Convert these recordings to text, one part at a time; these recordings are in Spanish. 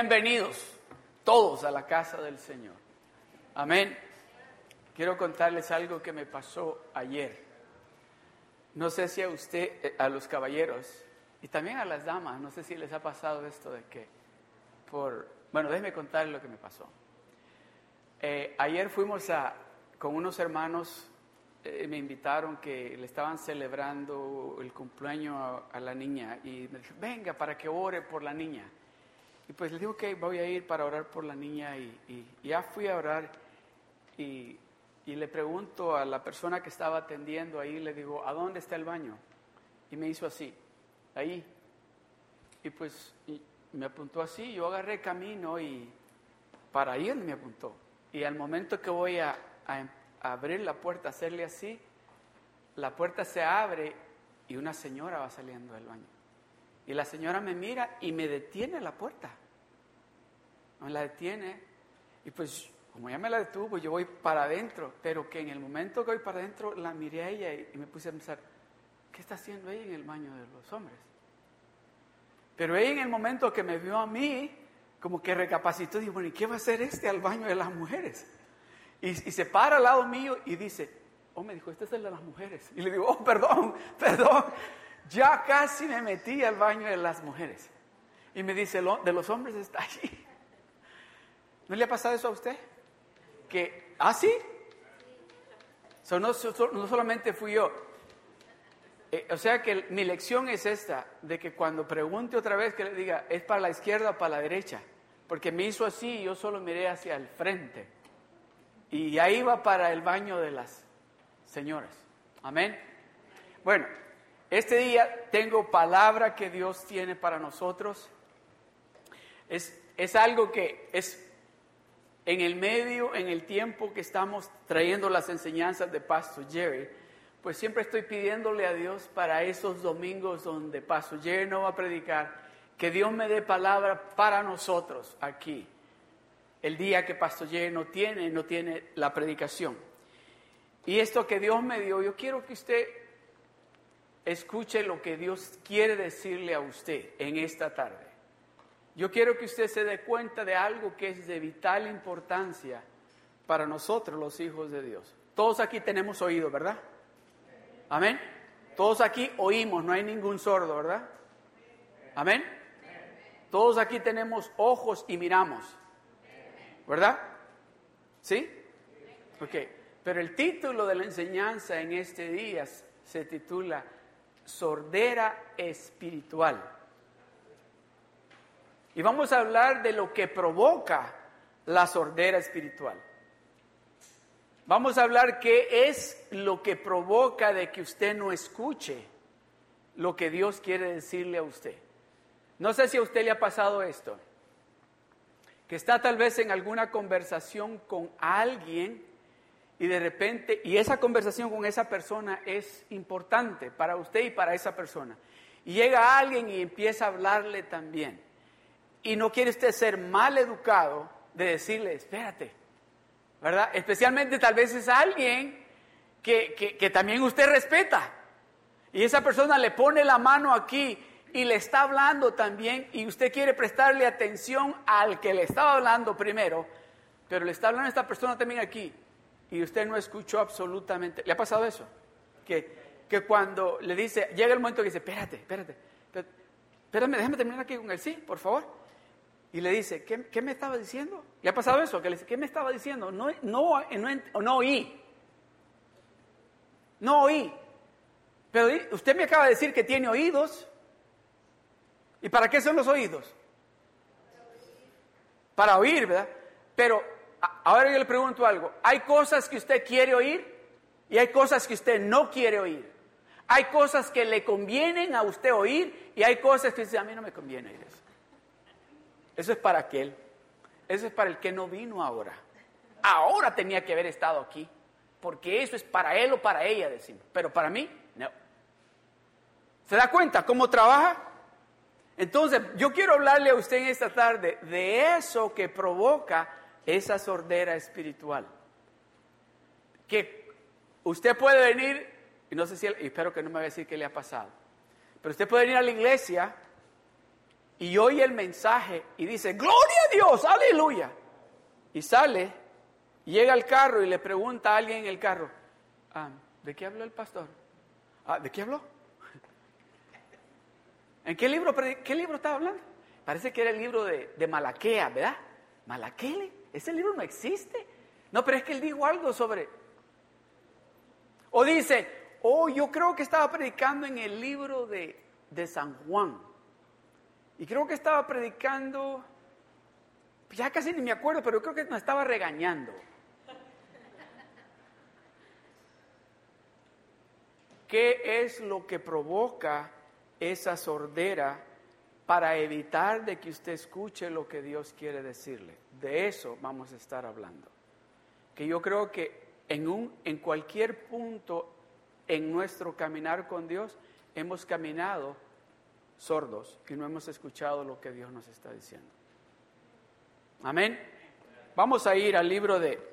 Bienvenidos todos a la casa del Señor. Amén. Quiero contarles algo que me pasó ayer. No sé si a usted, eh, a los caballeros y también a las damas, no sé si les ha pasado esto de que por... Bueno, déjenme contarles lo que me pasó. Eh, ayer fuimos a, con unos hermanos eh, me invitaron que le estaban celebrando el cumpleaños a, la niña y me dijo, venga para que ore por la niña. Y pues le digo que voy a ir para orar por la niña y, ya fui a orar y, le pregunto a la persona que estaba atendiendo ahí, le digo, ¿a dónde está el baño? Y me hizo así, ahí. Y pues me apuntó así, yo agarré camino y para ir me apuntó. Y al momento que voy a, a abrir la puerta, hacerle así, la puerta se abre y una señora va saliendo del baño. Y la señora me mira y me detiene la puerta. Me la detiene y pues como ya me la detuvo, yo voy para adentro, pero que en el momento que voy para adentro la miré a ella y, me puse a pensar, ¿qué está haciendo ella en el baño de los hombres? Pero ella en el momento que me vio a mí, como que recapacitó y dijo, bueno, ¿y qué va a hacer este al baño de las mujeres? Y, se para al lado mío y dice, oh, me dijo, este es el de las mujeres. Y le digo, oh, perdón, perdón, ya casi me metí al baño de las mujeres. Y me dice, de los hombres está allí. ¿No le ha pasado eso a usted? Que, ¿ah, sí? no, solamente fui yo. Eh, o sea que mi lección es esta, de que cuando pregunte otra vez que le diga, ¿es para la izquierda o para la derecha? Porque me hizo así y yo solo miré hacia el frente. Y ahí va para el baño de las señoras. Amén. Bueno, este día tengo palabra que Dios tiene para nosotros. Es, es algo que es en el medio, en el tiempo que estamos trayendo las enseñanzas de Pastor Jerry, pues siempre estoy pidiéndole a Dios para esos domingos donde Pastor Jerry no va a predicar, que Dios me dé palabra para nosotros aquí el día que Pastor J no tiene, no tiene la predicación. Y esto que Dios me dio, yo quiero que usted escuche lo que Dios quiere decirle a usted en esta tarde. Yo quiero que usted se dé cuenta de algo que es de vital importancia para nosotros los hijos de Dios. Todos aquí tenemos oído, ¿verdad? Amén. Todos aquí oímos, no hay ningún sordo, ¿verdad? Amén. Todos aquí tenemos ojos y miramos. ¿Verdad? ¿Sí? Ok. Pero el título de la enseñanza en este día se titula Sordera Espiritual. Y vamos a hablar de lo que provoca la sordera espiritual. Vamos a hablar qué es lo que provoca de que usted no escuche lo que Dios quiere decirle a usted. No sé si a usted le ha pasado esto que está tal vez en alguna conversación con alguien y de repente, y esa conversación con esa persona es importante para usted y para esa persona. Y llega alguien y empieza a hablarle también. Y no quiere usted ser mal educado de decirle, espérate, ¿verdad? Especialmente tal vez es alguien que, que, que también usted respeta. Y esa persona le pone la mano aquí y le está hablando también y usted quiere prestarle atención al que le estaba hablando primero, pero le está hablando a esta persona también aquí y usted no escuchó absolutamente. ¿Le ha pasado eso? Que, que cuando le dice, llega el momento que dice, espérate, espérate, espérame, déjame terminar aquí con el sí, por favor. Y le dice, ¿qué, ¿qué, me estaba diciendo? ¿Le ha pasado eso? Que le dice, ¿qué me estaba diciendo? No, no, no, no oí. No oí. Pero usted me acaba de decir que tiene oídos. ¿Y para qué son los oídos? Para oír, ¿verdad? Pero ahora yo le pregunto algo. Hay cosas que usted quiere oír y hay cosas que usted no quiere oír. Hay cosas que le convienen a usted oír y hay cosas que dice, a mí no me conviene oír eso. Eso es para aquel. Eso es para el que no vino ahora. Ahora tenía que haber estado aquí. Porque eso es para él o para ella, decimos. Pero para mí, no. ¿Se da cuenta cómo trabaja? Entonces, yo quiero hablarle a usted en esta tarde de eso que provoca esa sordera espiritual. Que usted puede venir, y no sé si, espero que no me va a decir qué le ha pasado, pero usted puede venir a la iglesia y oye el mensaje y dice, gloria a Dios, aleluya. Y sale, llega al carro y le pregunta a alguien en el carro, ah, ¿de qué habló el pastor? Ah, ¿De qué habló? ¿En qué libro, qué libro estaba hablando? Parece que era el libro de, de Malaquea, ¿verdad? Malaquele, ese libro no existe. No, pero es que él dijo algo sobre... O dice, oh, yo creo que estaba predicando en el libro de, de San Juan. Y creo que estaba predicando, ya casi ni me acuerdo, pero creo que nos estaba regañando. ¿Qué es lo que provoca esa sordera para evitar de que usted escuche lo que Dios quiere decirle? De eso vamos a estar hablando. Que yo creo que en, un, en cualquier punto en nuestro caminar con Dios hemos caminado sordos y no hemos escuchado lo que Dios nos está diciendo. Amén. Vamos a ir al libro de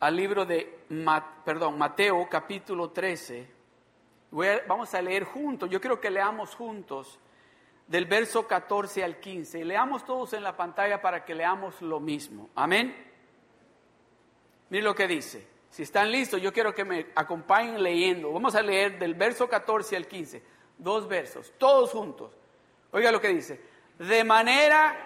al libro de perdón, Mateo capítulo 13. vamos a leer juntos. Yo quiero que leamos juntos del verso 14 al 15 y leamos todos en la pantalla para que leamos lo mismo. Amén. Miren lo que dice. Si están listos, yo quiero que me acompañen leyendo. Vamos a leer del verso 14 al 15 dos versos, todos juntos. Oiga lo que dice. De manera,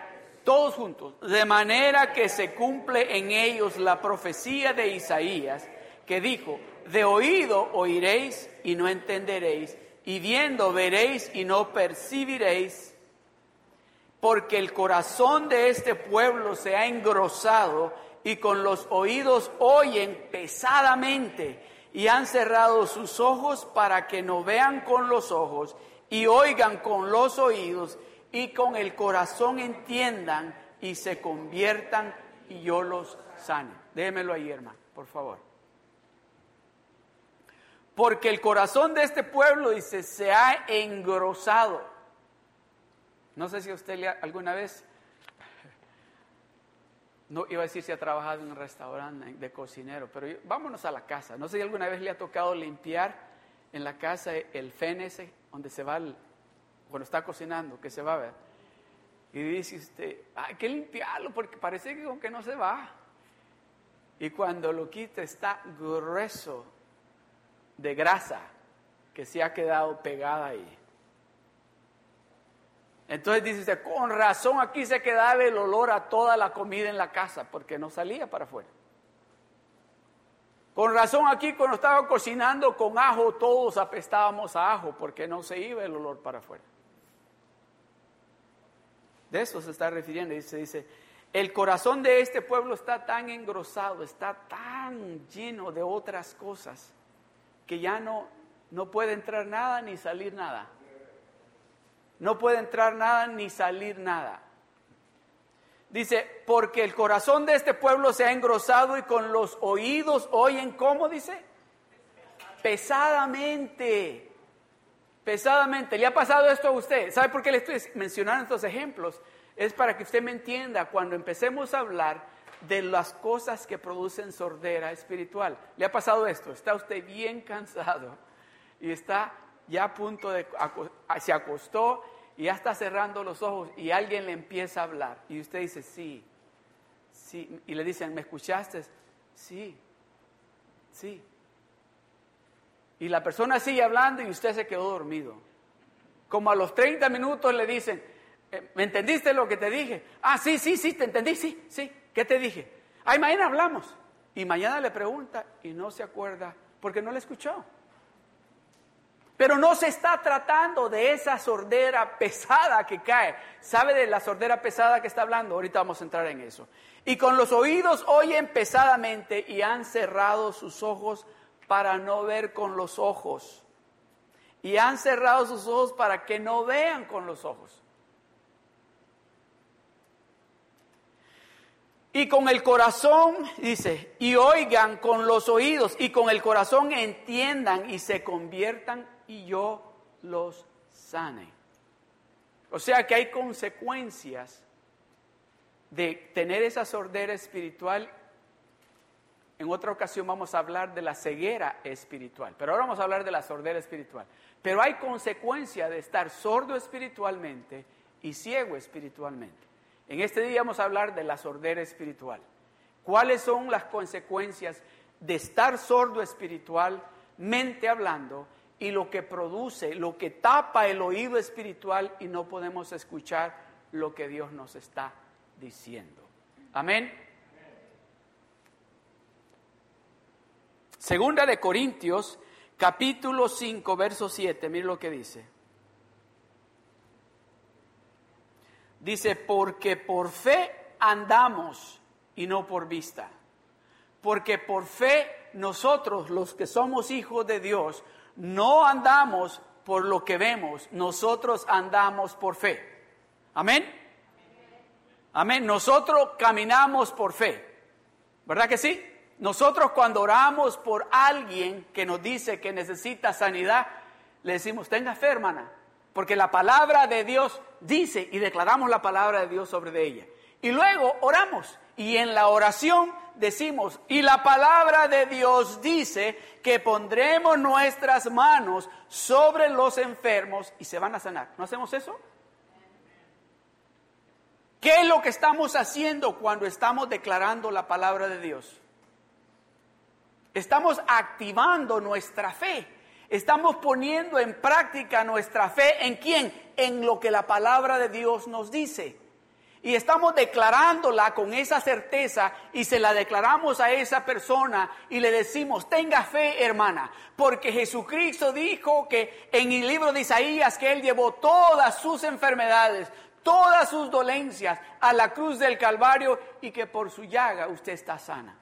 todos juntos, de manera que se cumple en ellos la profecía de Isaías, que dijo, de oído oiréis y no entenderéis, y viendo veréis y no percibiréis, porque el corazón de este pueblo se ha engrosado y con los oídos oyen pesadamente y han cerrado sus ojos para que no vean con los ojos y oigan con los oídos y con el corazón entiendan y se conviertan y yo los sane. Déjemelo ahí, hermano, por favor. Porque el corazón de este pueblo, dice, se ha engrosado. No sé si usted alguna vez no iba a decir si ha trabajado en un restaurante de cocinero, pero vámonos a la casa. No sé si alguna vez le ha tocado limpiar en la casa el fénese donde se va cuando está cocinando, que se va a ver. Y dice usted, hay que limpiarlo porque parece que, que no se va. Y cuando lo quita está grueso de grasa que se ha quedado pegada ahí. Entonces dice con razón aquí se quedaba el olor a toda la comida en la casa, porque no salía para afuera. Con razón aquí cuando estaba cocinando con ajo, todos apestábamos a ajo, porque no se iba el olor para afuera. De eso se está refiriendo, dice, dice, el corazón de este pueblo está tan engrosado, está tan lleno de otras cosas, que ya no, no puede entrar nada ni salir nada. No puede entrar nada ni salir nada. Dice, porque el corazón de este pueblo se ha engrosado y con los oídos oyen, ¿cómo dice? Pesadamente. Pesadamente. ¿Le ha pasado esto a usted? ¿Sabe por qué le estoy mencionando estos ejemplos? Es para que usted me entienda cuando empecemos a hablar de las cosas que producen sordera espiritual. ¿Le ha pasado esto? Está usted bien cansado y está ya a punto de, se acostó y ya está cerrando los ojos y alguien le empieza a hablar y usted dice, sí, sí, y le dicen, ¿me escuchaste? Sí, sí. Y la persona sigue hablando y usted se quedó dormido. Como a los 30 minutos le dicen, eh, ¿me entendiste lo que te dije? Ah, sí, sí, sí, te entendí, sí, sí. ¿Qué te dije? Ay, mañana hablamos. Y mañana le pregunta y no se acuerda porque no le escuchó. Pero no se está tratando de esa sordera pesada que cae. ¿Sabe de la sordera pesada que está hablando? Ahorita vamos a entrar en eso. Y con los oídos oyen pesadamente y han cerrado sus ojos para no ver con los ojos. Y han cerrado sus ojos para que no vean con los ojos. Y con el corazón, dice, y oigan con los oídos, y con el corazón entiendan y se conviertan y yo los sane. O sea que hay consecuencias de tener esa sordera espiritual. En otra ocasión vamos a hablar de la ceguera espiritual, pero ahora vamos a hablar de la sordera espiritual. Pero hay consecuencia de estar sordo espiritualmente y ciego espiritualmente. En este día vamos a hablar de la sordera espiritual. ¿Cuáles son las consecuencias de estar sordo espiritualmente hablando y lo que produce, lo que tapa el oído espiritual y no podemos escuchar lo que Dios nos está diciendo? Amén. Segunda de Corintios, capítulo 5, verso 7, mire lo que dice. Dice, porque por fe andamos y no por vista. Porque por fe nosotros, los que somos hijos de Dios, no andamos por lo que vemos, nosotros andamos por fe. Amén. Amén. Nosotros caminamos por fe. ¿Verdad que sí? Nosotros cuando oramos por alguien que nos dice que necesita sanidad, le decimos, tenga fe, hermana, porque la palabra de Dios dice y declaramos la palabra de Dios sobre ella. Y luego oramos y en la oración decimos, y la palabra de Dios dice que pondremos nuestras manos sobre los enfermos y se van a sanar. ¿No hacemos eso? ¿Qué es lo que estamos haciendo cuando estamos declarando la palabra de Dios? Estamos activando nuestra fe. Estamos poniendo en práctica nuestra fe en quién? En lo que la palabra de Dios nos dice. Y estamos declarándola con esa certeza y se la declaramos a esa persona y le decimos, tenga fe hermana, porque Jesucristo dijo que en el libro de Isaías que Él llevó todas sus enfermedades, todas sus dolencias a la cruz del Calvario y que por su llaga usted está sana.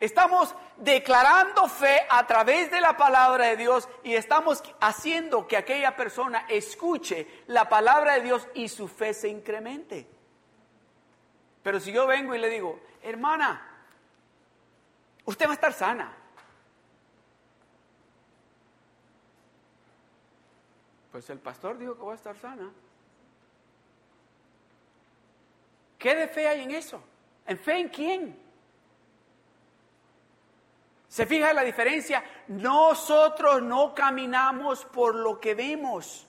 Estamos declarando fe a través de la palabra de Dios y estamos haciendo que aquella persona escuche la palabra de Dios y su fe se incremente. Pero si yo vengo y le digo, hermana, usted va a estar sana. Pues el pastor dijo que va a estar sana. ¿Qué de fe hay en eso? ¿En fe en quién? ¿Se fija la diferencia? Nosotros no caminamos por lo que vemos.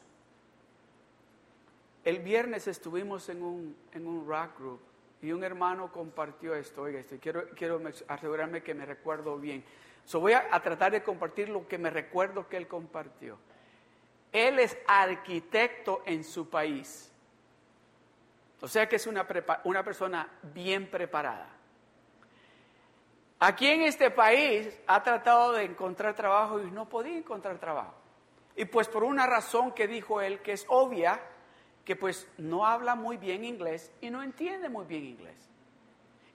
El viernes estuvimos en un, en un rock group y un hermano compartió esto. Oiga, esto, quiero, quiero asegurarme que me recuerdo bien. So voy a, tratar de compartir lo que me recuerdo que él compartió. Él es arquitecto en su país. O sea que es una, una persona bien preparada. Aquí en este país ha tratado de encontrar trabajo y no podía encontrar trabajo. Y pues por una razón que dijo él, que es obvia, que pues no habla muy bien inglés y no entiende muy bien inglés.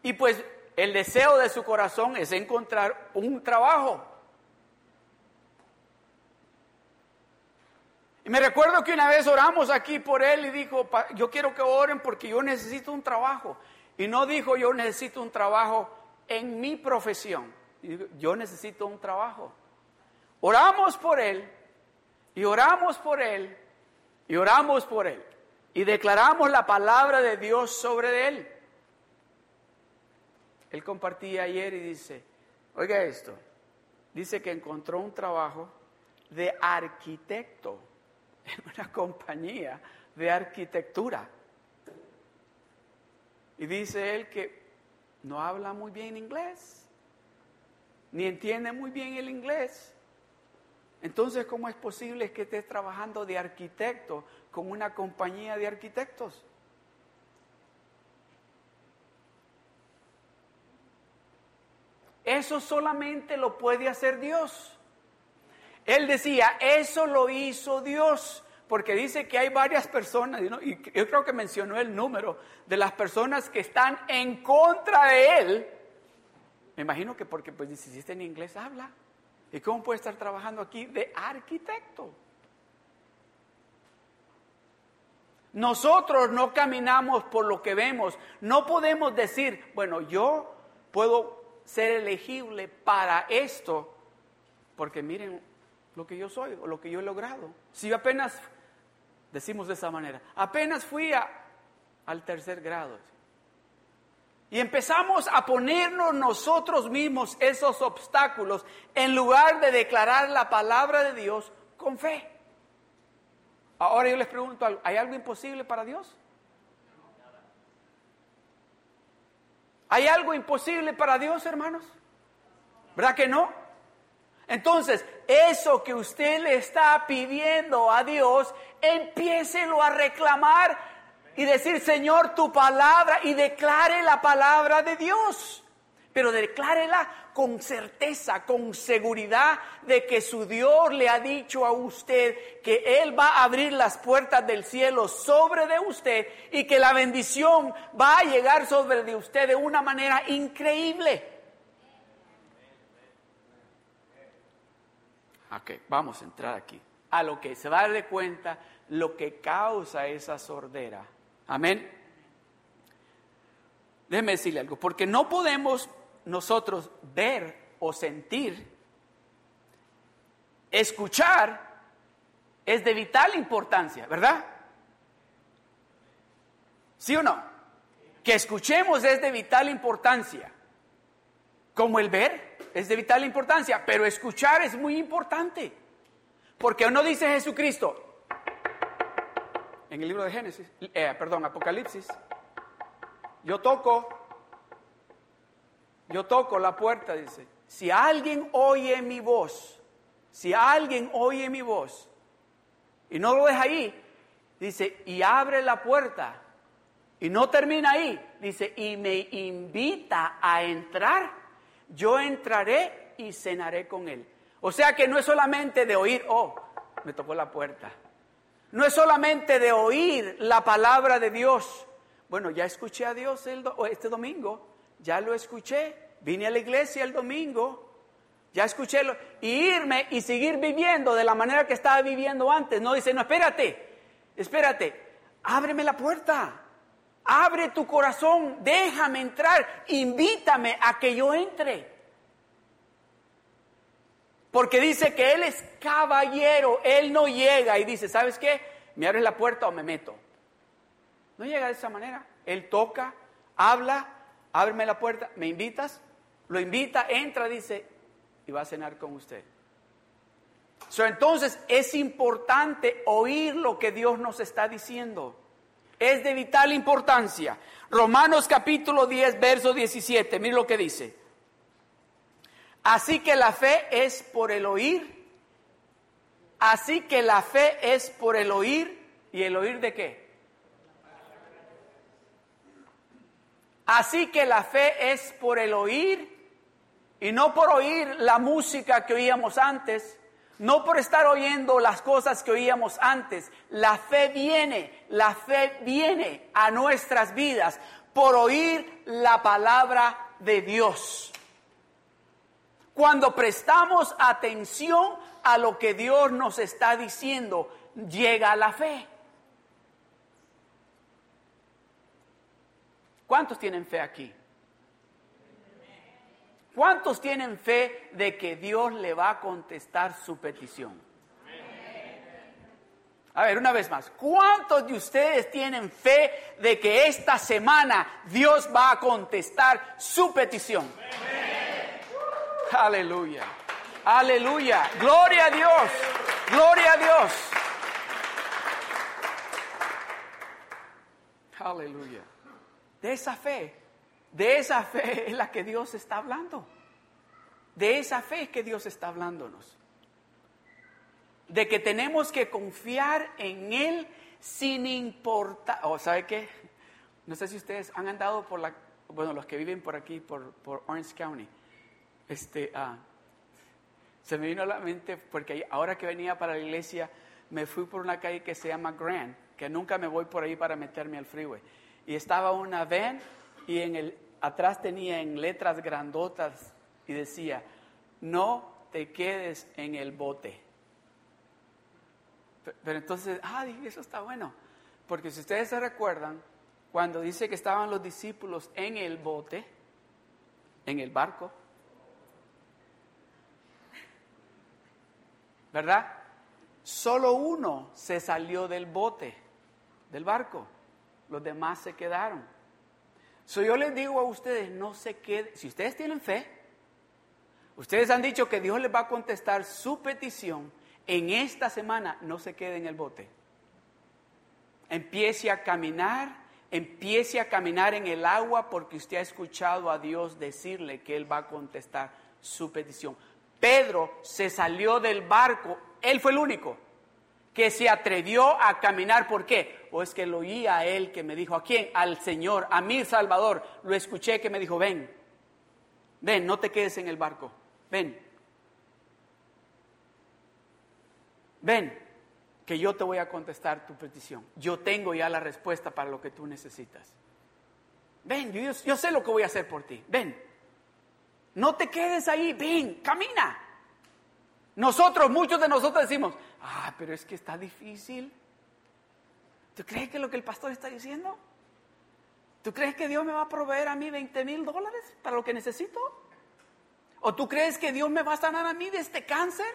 Y pues el deseo de su corazón es encontrar un trabajo. Y me recuerdo que una vez oramos aquí por él y dijo, yo quiero que oren porque yo necesito un trabajo. Y no dijo yo necesito un trabajo en mi profesión. Yo necesito un trabajo. Oramos por él y oramos por él y oramos por él y declaramos la palabra de Dios sobre él. Él compartía ayer y dice, oiga esto, dice que encontró un trabajo de arquitecto en una compañía de arquitectura. Y dice él que no habla muy bien inglés, ni entiende muy bien el inglés. Entonces, ¿cómo es posible que estés trabajando de arquitecto con una compañía de arquitectos? Eso solamente lo puede hacer Dios. Él decía, eso lo hizo Dios porque dice que hay varias personas, y yo creo que mencionó el número de las personas que están en contra de él. Me imagino que porque, pues, si está en inglés, habla. ¿Y cómo puede estar trabajando aquí de arquitecto? Nosotros no caminamos por lo que vemos. No podemos decir, bueno, yo puedo ser elegible para esto, porque miren lo que yo soy o lo que yo he logrado. Si yo apenas Decimos de esa manera. Apenas fui al tercer grado. Y empezamos a ponernos nosotros mismos esos obstáculos en lugar de declarar la palabra de Dios con fe. Ahora yo les pregunto, ¿hay algo imposible para Dios? ¿Hay algo imposible para Dios, hermanos? ¿Verdad que no? Entonces, eso que usted le está pidiendo a Dios, empiécelo a reclamar y decir, Señor, tu palabra, y declare la palabra de Dios. Pero declárela con certeza, con seguridad de que su Dios le ha dicho a usted que Él va a abrir las puertas del cielo sobre de usted y que la bendición va a llegar sobre de usted de una manera increíble. Ok, vamos a entrar aquí. A lo que se va a dar de cuenta lo que causa esa sordera. Amén. Déjeme decirle algo, porque no podemos nosotros ver o sentir, escuchar es de vital importancia, ¿verdad? ¿Sí o no? Que escuchemos es de vital importancia. Como el ver es de vital importancia, pero escuchar es muy importante. Porque uno dice Jesucristo en el libro de Génesis, eh, perdón, Apocalipsis, yo toco, yo toco la puerta, dice, si alguien oye mi voz, si alguien oye mi voz y no lo deja ahí, dice, y abre la puerta y no termina ahí, dice, y me invita a entrar yo entraré y cenaré con él. O sea que no es solamente de oír, oh, me tocó la puerta. No es solamente de oír la palabra de Dios. Bueno, ya escuché a Dios este domingo, ya lo escuché, vine a la iglesia el domingo, ya escuché lo, y irme y seguir viviendo de la manera que estaba viviendo antes. No dice, no, espérate, espérate, ábreme la puerta. Abre tu corazón, déjame entrar, invítame a que yo entre. Porque dice que Él es caballero, Él no llega y dice, ¿sabes qué? ¿Me abres la puerta o me meto? No llega de esa manera. Él toca, habla, ábreme la puerta, ¿me invitas? Lo invita, entra, dice, y va a cenar con usted. entonces es importante oír lo que Dios nos está diciendo es de vital importancia. Romanos capítulo 10, verso 17, mire lo que dice. Así que la fe es por el oír. Así que la fe es por el oír. ¿Y el oír de qué? Así que la fe es por el oír y no por oír la música que oíamos antes, no por estar oyendo las cosas que oíamos antes. La fe viene, la fe viene a nuestras vidas por oír la palabra de Dios. Cuando prestamos atención a lo que Dios nos está diciendo, llega la fe. ¿Cuántos tienen fe aquí? ¿Cuántos tienen fe de que Dios le va a contestar su petición? A ver, una vez más, ¿cuántos de ustedes tienen fe de que esta semana Dios va a contestar su petición? Aleluya, aleluya, gloria a Dios, gloria a Dios. Aleluya. De esa fe de esa fe es la que Dios está hablando. De esa fe que Dios está hablándonos. De que tenemos que confiar en Él sin importar. ¿O sabe qué? No sé si ustedes han andado por la. Bueno, los que viven por aquí, por, Orange County. Este, ah, se me vino a la mente porque ahora que venía para la iglesia me fui por una calle que se llama Grand, que nunca me voy por ahí para meterme al freeway. Y estaba una van y en el atrás tenía en letras grandotas y decía, no te quedes en el bote. Pero entonces, ah, dije, eso está bueno. Porque si ustedes se recuerdan, cuando dice que estaban los discípulos en el bote, en el barco, ¿verdad? Solo uno se salió del bote, del barco. Los demás se quedaron. So yo les digo a ustedes, no se queden, si ustedes tienen fe, ustedes han dicho que Dios les va a contestar su petición en esta semana, no se queden en el bote. empiece a caminar, empiece a caminar en el agua porque usted ha escuchado a Dios decirle que Él va a contestar su petición. Pedro se salió del barco, él fue el único que se atrevió a caminar. ¿Por qué? O es que lo oía a él que me dijo, ¿a quién? Al Señor, a mi Salvador. Lo escuché que me dijo, ven, ven, no te quedes en el barco, ven. Ven, que yo te voy a contestar tu petición. Yo tengo ya la respuesta para lo que tú necesitas. Ven, yo, yo sé lo que voy a hacer por ti. Ven. No te quedes ahí, ven, camina. Nosotros, muchos de nosotros decimos, ah, pero es que está difícil. ¿Tú crees que lo que el pastor está diciendo? ¿Tú crees que Dios me va a proveer a mí 20 mil dólares para lo que necesito? ¿O tú crees que Dios me va a sanar a mí de este cáncer?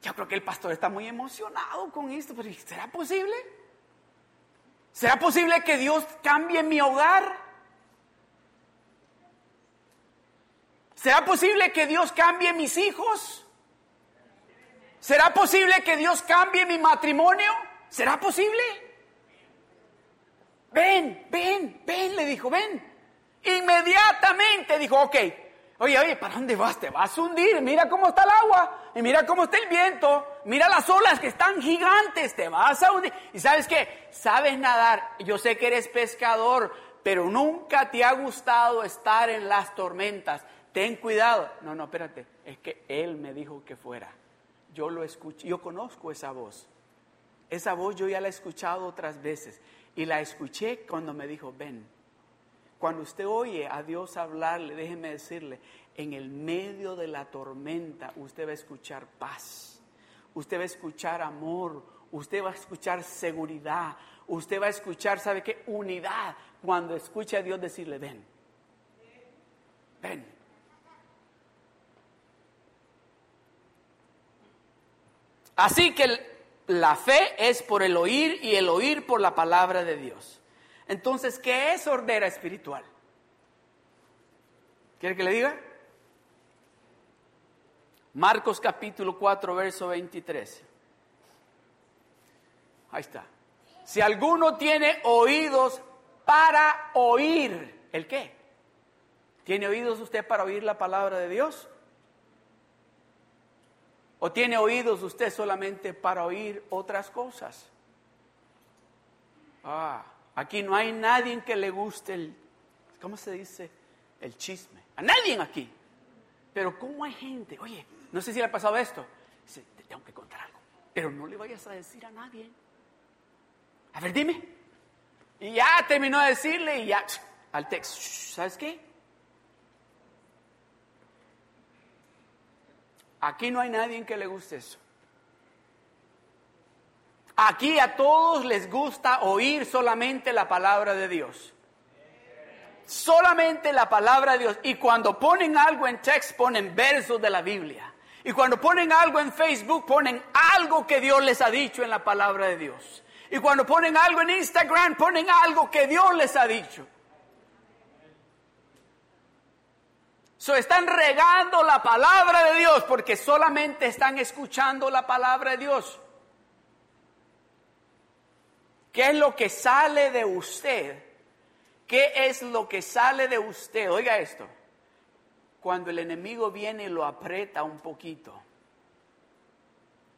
Yo creo que el pastor está muy emocionado con esto, pero ¿será posible? ¿Será posible que Dios cambie mi hogar? ¿Será posible que Dios cambie mis hijos? ¿Será posible que Dios cambie mi matrimonio? ¿Será posible? Ven, ven, ven, le dijo, ven. Inmediatamente dijo, ok, oye, oye, ¿para dónde vas? Te vas a hundir, mira cómo está el agua, y mira cómo está el viento, mira las olas que están gigantes, te vas a hundir. Y sabes qué, sabes nadar, yo sé que eres pescador, pero nunca te ha gustado estar en las tormentas. Ten cuidado. No, no, espérate, es que él me dijo que fuera. Yo lo escucho, yo conozco esa voz. Esa voz yo ya la he escuchado otras veces y la escuché cuando me dijo, ven. Cuando usted oye a Dios hablarle, déjeme decirle, en el medio de la tormenta usted va a escuchar paz, usted va a escuchar amor, usted va a escuchar seguridad, usted va a escuchar, ¿sabe qué? Unidad cuando escuche a Dios decirle, ven, ven. Así que la fe es por el oír y el oír por la palabra de Dios. Entonces, ¿qué es sordera espiritual? ¿Quiere que le diga? Marcos capítulo 4, verso 23. Ahí está. Si alguno tiene oídos para oír, ¿el qué? ¿Tiene oídos usted para oír la palabra de Dios? ¿O tiene oídos usted solamente para oír otras cosas? Ah, aquí no hay nadie que le guste el, ¿cómo se dice? El chisme. A nadie aquí. Pero ¿cómo hay gente? Oye, no sé si le ha pasado esto. Dice, te tengo que contar algo. Pero no le vayas a decir a nadie. A ver, dime. Y ya terminó de decirle y ya al texto. ¿Sabes qué? Aquí no hay nadie que le guste eso. Aquí a todos les gusta oír solamente la palabra de Dios. Solamente la palabra de Dios. Y cuando ponen algo en text, ponen versos de la Biblia. Y cuando ponen algo en Facebook, ponen algo que Dios les ha dicho en la palabra de Dios. Y cuando ponen algo en Instagram, ponen algo que Dios les ha dicho. Están regando la palabra de Dios porque solamente están escuchando la palabra de Dios. ¿Qué es lo que sale de usted? ¿Qué es lo que sale de usted? Oiga esto. Cuando el enemigo viene y lo aprieta un poquito.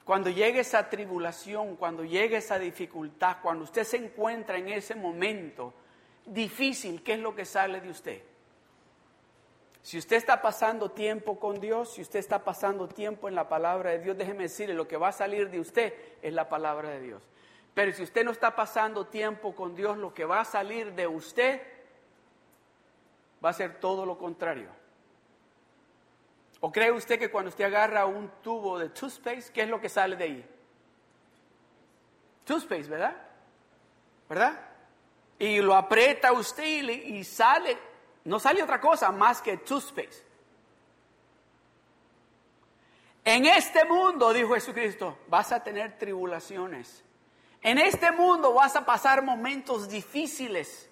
Cuando llegue esa tribulación, cuando llegue esa dificultad, cuando usted se encuentra en ese momento difícil, ¿qué es lo que sale de usted? Si usted está pasando tiempo con Dios, si usted está pasando tiempo en la palabra de Dios, déjeme decirle, lo que va a salir de usted es la palabra de Dios. Pero si usted no está pasando tiempo con Dios, lo que va a salir de usted va a ser todo lo contrario. ¿O cree usted que cuando usted agarra un tubo de toothpaste, qué es lo que sale de ahí? Toothpaste, ¿verdad? ¿Verdad? Y lo aprieta usted y, y sale no sale otra cosa más que toothpaste. En este mundo, dijo Jesucristo, vas a tener tribulaciones. En este mundo vas a pasar momentos difíciles.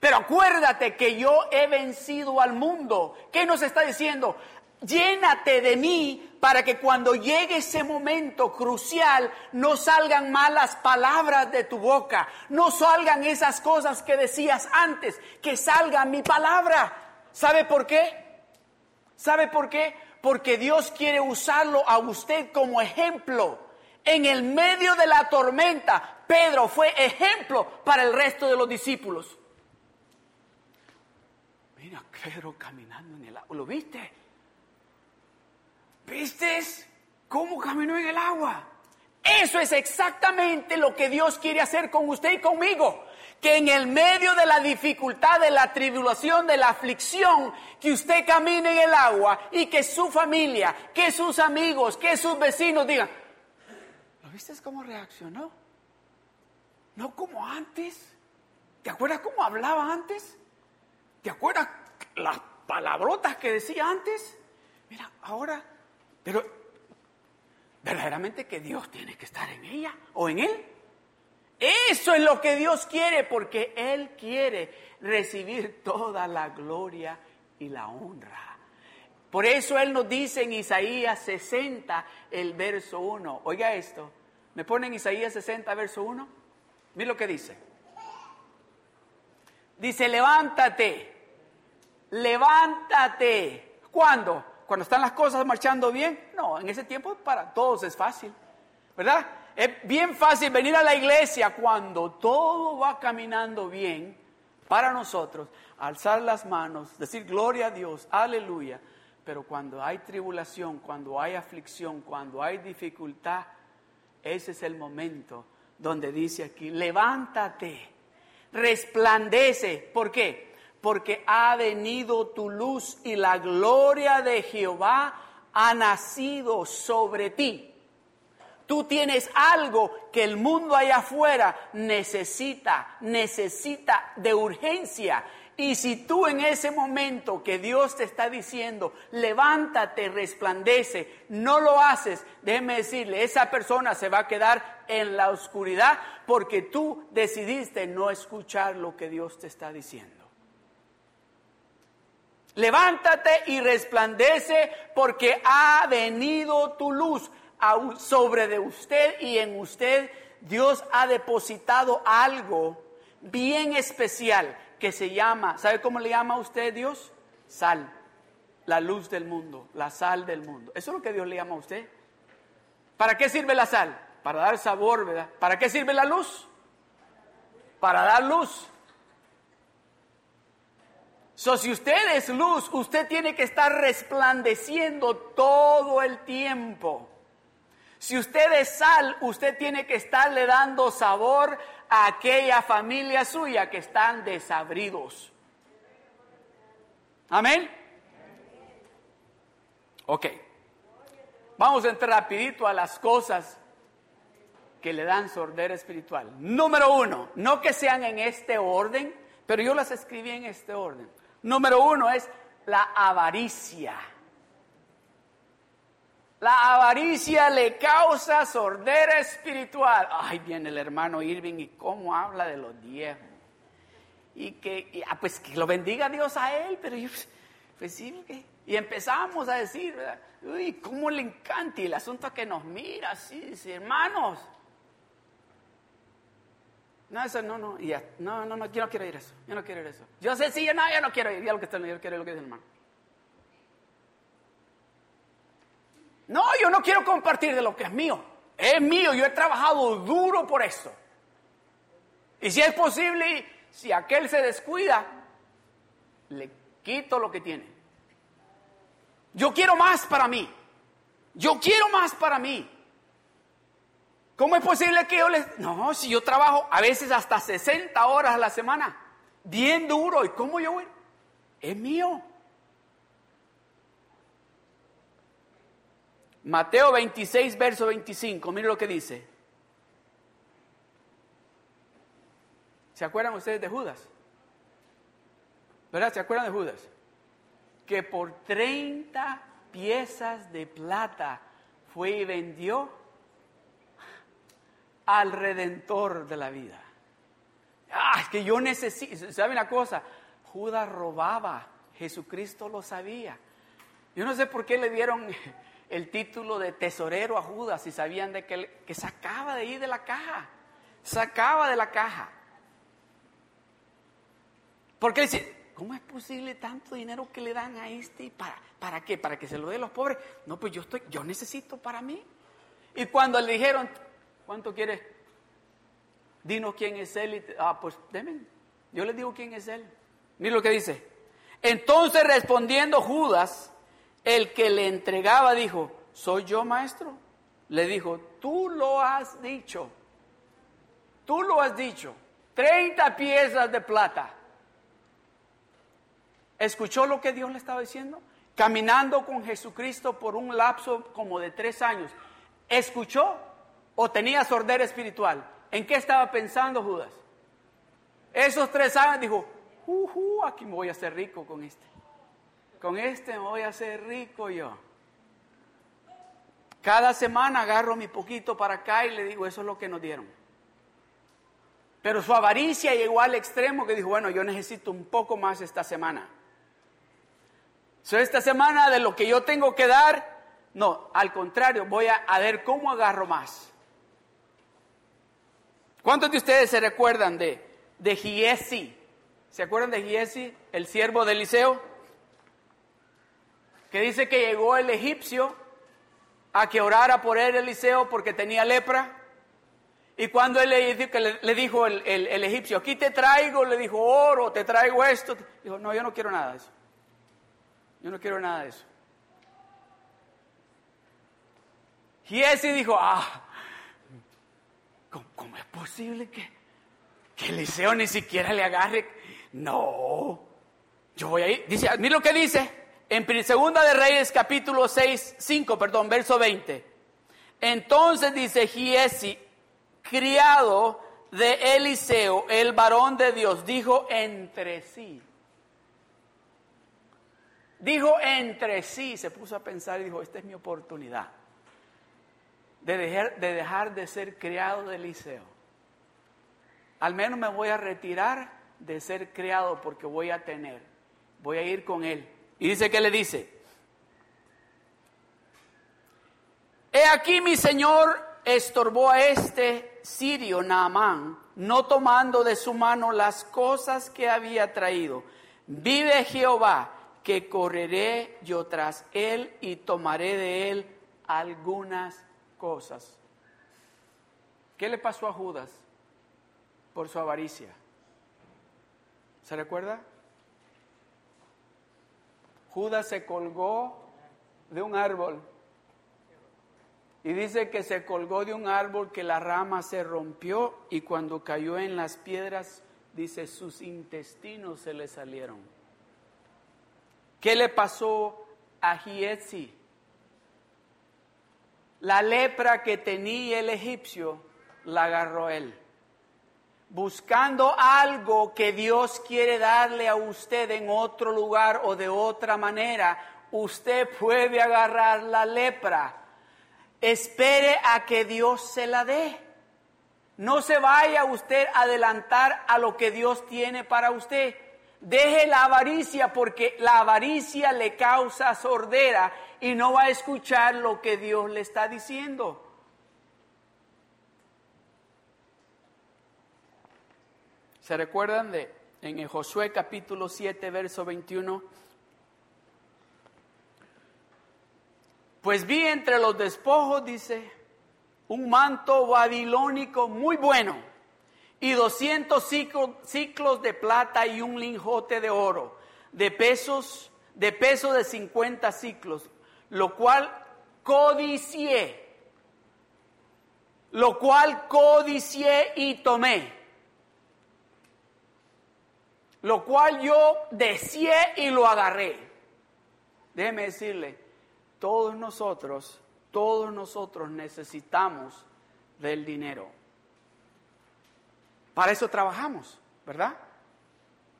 Pero acuérdate que yo he vencido al mundo. ¿Qué nos está diciendo? Llénate de mí para que cuando llegue ese momento crucial no salgan malas palabras de tu boca, no salgan esas cosas que decías antes, que salga mi palabra. ¿Sabe por qué? ¿Sabe por qué? Porque Dios quiere usarlo a usted como ejemplo. En el medio de la tormenta, Pedro fue ejemplo para el resto de los discípulos. Mira, Pedro caminando en el agua. ¿Lo viste? ¿Viste cómo caminó en el agua? Eso es exactamente lo que Dios quiere hacer con usted y conmigo. Que en el medio de la dificultad, de la tribulación, de la aflicción, que usted camine en el agua y que su familia, que sus amigos, que sus vecinos digan, ¿lo viste cómo reaccionó? No como antes. ¿Te acuerdas cómo hablaba antes? ¿Te acuerdas las palabrotas que decía antes? Mira, ahora pero verdaderamente que Dios tiene que estar en ella o en él. Eso es lo que Dios quiere porque Él quiere recibir toda la gloria y la honra. Por eso Él nos dice en Isaías 60, el verso 1. Oiga esto. ¿Me ponen Isaías 60, verso 1? Mira lo que dice. Dice, levántate, levántate. ¿Cuándo? Cuando están las cosas marchando bien, no, en ese tiempo para todos es fácil, ¿verdad? Es bien fácil venir a la iglesia cuando todo va caminando bien para nosotros, alzar las manos, decir gloria a Dios, aleluya. Pero cuando hay tribulación, cuando hay aflicción, cuando hay dificultad, ese es el momento donde dice aquí, levántate, resplandece. ¿Por qué? Porque ha venido tu luz y la gloria de Jehová ha nacido sobre ti. Tú tienes algo que el mundo allá afuera necesita, necesita de urgencia. Y si tú en ese momento que Dios te está diciendo, levántate, resplandece, no lo haces, déjeme decirle, esa persona se va a quedar en la oscuridad porque tú decidiste no escuchar lo que Dios te está diciendo. Levántate y resplandece porque ha venido tu luz sobre de usted y en usted Dios ha depositado algo bien especial que se llama, ¿sabe cómo le llama a usted Dios? Sal, la luz del mundo, la sal del mundo. Eso es lo que Dios le llama a usted. ¿Para qué sirve la sal? Para dar sabor, ¿verdad? ¿Para qué sirve la luz? Para dar luz. So, si usted es luz, usted tiene que estar resplandeciendo todo el tiempo. Si usted es sal, usted tiene que estarle dando sabor a aquella familia suya que están desabridos. Amén. Ok. Vamos a entrar rapidito a las cosas que le dan sordera espiritual. Número uno, no que sean en este orden, pero yo las escribí en este orden. Número uno es la avaricia. La avaricia le causa sordera espiritual. Ay, viene el hermano Irving y cómo habla de los diezmos. Y que, ah, pues que lo bendiga Dios a él, pero yo, pues sí, y empezamos a decir, ¿verdad? Uy, cómo le encanta y el asunto que nos mira, sí, dice, hermanos, no, eso no, no, no, no, no, yo no quiero ir eso, yo no quiero ir eso. Yo sé, sí, yo no, yo no quiero ir, ya lo que está, yo quiero lo que dice el hermano. No, yo no quiero compartir de lo que es mío, es mío, yo he trabajado duro por eso. Y si es posible, si aquel se descuida, le quito lo que tiene. Yo quiero más para mí, yo quiero más para mí. ¿Cómo es posible que yo les... No, si yo trabajo a veces hasta 60 horas a la semana, bien duro, ¿y cómo yo voy? Es mío. Mateo 26, verso 25, mire lo que dice. ¿Se acuerdan ustedes de Judas? ¿Verdad? ¿Se acuerdan de Judas? Que por 30 piezas de plata fue y vendió al redentor de la vida. Ah, es que yo necesito, ¿sabe una cosa? Judas robaba, Jesucristo lo sabía. Yo no sé por qué le dieron el título de tesorero a Judas si sabían de que, que sacaba de ahí de la caja. Sacaba de la caja. Porque dice, ¿cómo es posible tanto dinero que le dan a este? ¿Para, ¿Para qué? ¿Para que se lo dé a los pobres? No, pues yo estoy, yo necesito para mí. Y cuando le dijeron, ¿cuánto quieres? Dinos quién es él. ah, pues. Yo les digo quién es él. Mira lo que dice. Entonces respondiendo Judas, el que le entregaba, dijo, ¿soy yo maestro? Le dijo, tú lo has dicho. Tú lo has dicho. 30 piezas de plata. ¿Escuchó lo que Dios le estaba diciendo? Caminando con Jesucristo por un lapso como de tres años. ¿Escuchó o tenía sordera espiritual? ¿En qué estaba pensando Judas? Esos tres años dijo, uh, aquí me voy a hacer rico con este. Con este me voy a hacer rico yo. Cada semana agarro mi poquito para acá y le digo, eso es lo que nos dieron. Pero su avaricia llegó al extremo que dijo, bueno, yo necesito un poco más esta semana. So, esta semana de lo que yo tengo que dar, no, al contrario, voy a, ver cómo agarro más. ¿Cuántos de ustedes se recuerdan de, de Giesi? ¿Se acuerdan de Giesi, el siervo de Eliseo? Que dice que llegó el egipcio a que orara por él Eliseo porque tenía lepra. Y cuando él le, dijo el, el, egipcio, aquí te traigo, le dijo oro, te traigo esto. Dijo, no, yo no quiero nada de eso. Yo no quiero nada de eso. Giesi dijo, ah, ¿cómo, es posible que, que Eliseo ni siquiera le agarre? No, yo voy a ir. Dice, mira lo que dice en Segunda de Reyes capítulo 6, 5, perdón, verso 20. Entonces dice Giesi, criado de Eliseo, el varón de Dios, dijo entre sí. Dijo entre sí, se puso a pensar y dijo, esta es mi oportunidad de dejar, de dejar de ser criado de Eliseo. Al menos me voy a retirar de ser criado porque voy a tener, voy a ir con él. Y dice que le dice, he aquí mi señor estorbó a este sirio Naamán, no tomando de su mano las cosas que había traído. Vive Jehová que correré yo tras él y tomaré de él algunas cosas. ¿Qué le pasó a Judas por su avaricia? ¿Se recuerda? Judas se colgó de un árbol y dice que se colgó de un árbol que la rama se rompió y cuando cayó en las piedras, dice, sus intestinos se le salieron. ¿Qué le pasó a Giesi? La lepra que tenía el egipcio la agarró él. Buscando algo que Dios quiere darle a usted en otro lugar o de otra manera, usted puede agarrar la lepra. Espere a que Dios se la dé. No se vaya usted a adelantar a lo que Dios tiene para usted. Deje la avaricia porque la avaricia le causa sordera y no va a escuchar lo que Dios le está diciendo. ¿Se recuerdan de en el Josué capítulo 7, verso 21? Pues vi entre los despojos, dice, un manto babilónico muy bueno y doscientos ciclos, de plata y un linjote de oro, de pesos, de peso de cincuenta ciclos, lo cual codicié, lo cual codicié y tomé, lo cual yo deseé y lo agarré. Déjeme decirle, todos nosotros, todos nosotros necesitamos del dinero. Para eso trabajamos, ¿verdad?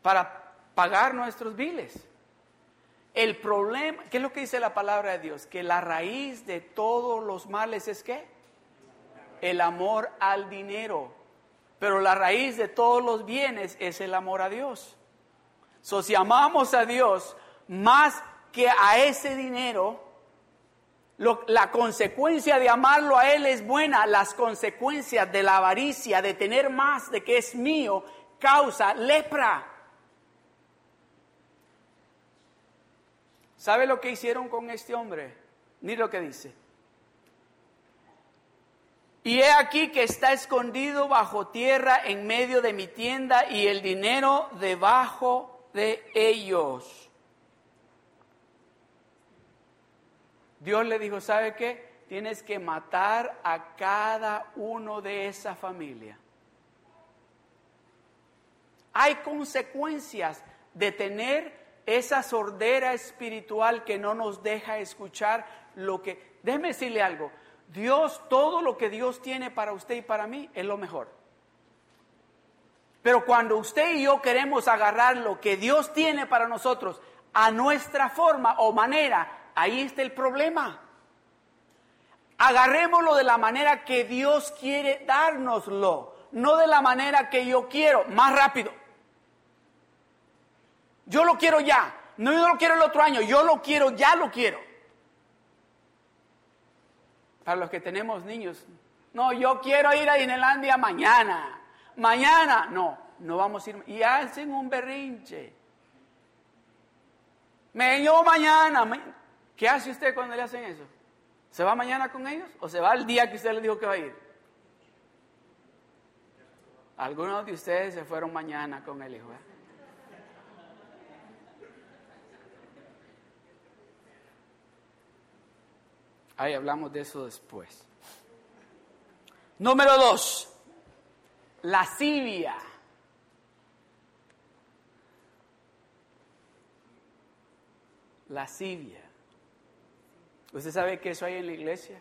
Para pagar nuestros biles. El problema, ¿qué es lo que dice la palabra de Dios? Que la raíz de todos los males es qué? El amor al dinero. Pero la raíz de todos los bienes es el amor a Dios. So, si amamos a Dios más que a ese dinero, la consecuencia de amarlo a Él es buena, las consecuencias de la avaricia, de tener más, de que es mío, causa lepra. ¿Sabe lo que hicieron con este hombre? Ni lo que dice. Y he aquí que está escondido bajo tierra en medio de mi tienda y el dinero debajo de ellos. Dios le dijo, ¿sabe qué? Tienes que matar a cada uno de esa familia. Hay consecuencias de tener esa sordera espiritual que no nos deja escuchar lo que... Déjeme decirle algo, Dios, todo lo que Dios tiene para usted y para mí es lo mejor. Pero cuando usted y yo queremos agarrar lo que Dios tiene para nosotros a nuestra forma o manera, ahí está el problema. Agarrémoslo de la manera que Dios quiere dárnoslo, no de la manera que yo quiero, más rápido. Yo lo quiero ya, no yo lo quiero el otro año, yo lo quiero, ya lo quiero. Para los que tenemos niños, no, yo quiero ir a Disneylandia mañana, mañana, no, no vamos a ir. Y hacen un berrinche. Me yo mañana. ¿Qué hace usted cuando le hacen eso? ¿Se va mañana con ellos o se va el día que usted le dijo que va a ir? Algunos de ustedes se fueron mañana con el hijo. ¿eh? Ahí hablamos de eso después. Número dos, lascivia. Lascivia. ¿Usted sabe qué eso hay en la iglesia?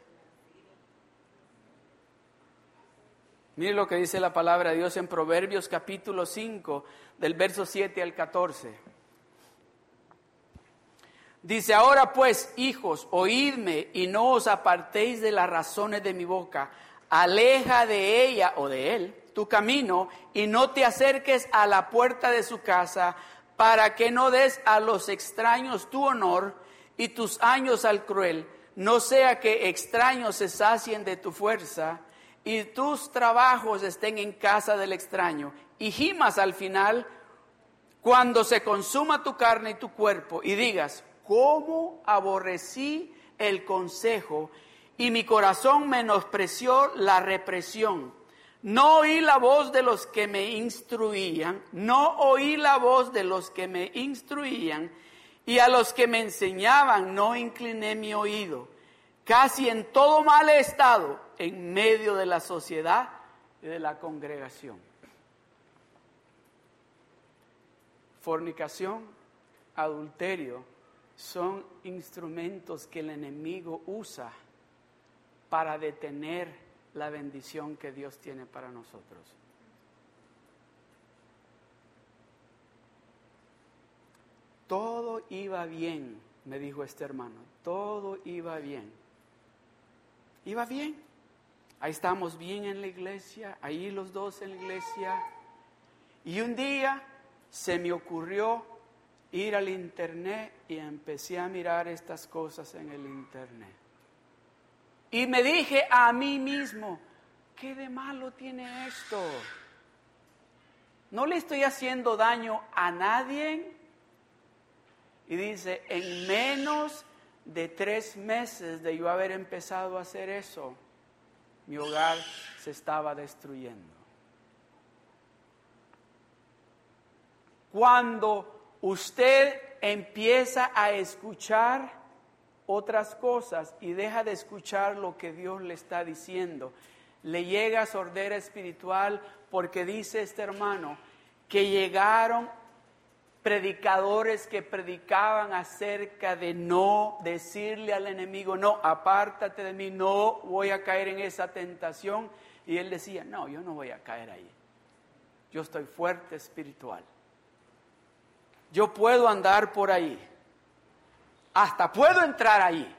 Mire lo que dice la palabra de Dios en Proverbios capítulo 5, del verso 7 al 14. Dice, ahora pues, hijos, oídme y no os apartéis de las razones de mi boca. Aleja de ella o de él tu camino y no te acerques a la puerta de su casa para que no des a los extraños tu honor y tus años al cruel. No sea que extraños se sacien de tu fuerza y tus trabajos estén en casa del extraño. Y gimas al final cuando se consuma tu carne y tu cuerpo y digas, cómo aborrecí el consejo y mi corazón menospreció la represión. No oí la voz de los que me instruían, no oí la voz de los que me instruían, y a los que me enseñaban no incliné mi oído. Casi en todo mal he estado en medio de la sociedad y de la congregación. Fornicación, adulterio, son instrumentos que el enemigo usa para detener la bendición que Dios tiene para nosotros. Todo iba bien, me dijo este hermano, todo iba bien. Iba bien. Ahí estamos bien en la iglesia, ahí los dos en la iglesia. Y un día se me ocurrió ir al internet y empecé a mirar estas cosas en el internet. Y me dije a mí mismo, ¿qué de malo tiene esto? No le estoy haciendo daño a nadie. Y dice, en menos de tres meses de yo haber empezado a hacer eso, mi hogar se estaba destruyendo. Cuando usted empieza a escuchar otras cosas y deja de escuchar lo que Dios le está diciendo. Le llega sordera espiritual porque dice este hermano que llegaron predicadores que predicaban acerca de no decirle al enemigo, no, apártate de mí, no voy a caer en esa tentación. Y él decía, no, yo no voy a caer ahí. Yo estoy fuerte espiritual. Yo puedo andar por ahí. Hasta puedo entrar ahí.